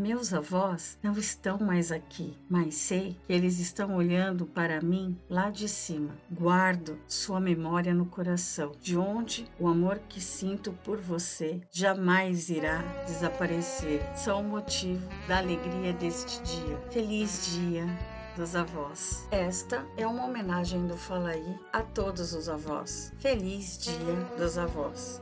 Meus avós não estão mais aqui, mas sei que eles estão olhando para mim lá de cima. Guardo sua memória no coração, de onde o amor que sinto por você jamais irá desaparecer. São o motivo da alegria deste dia. Feliz dia dos avós. Esta é uma homenagem do Falaí a todos os avós. Feliz Dia dos Avós.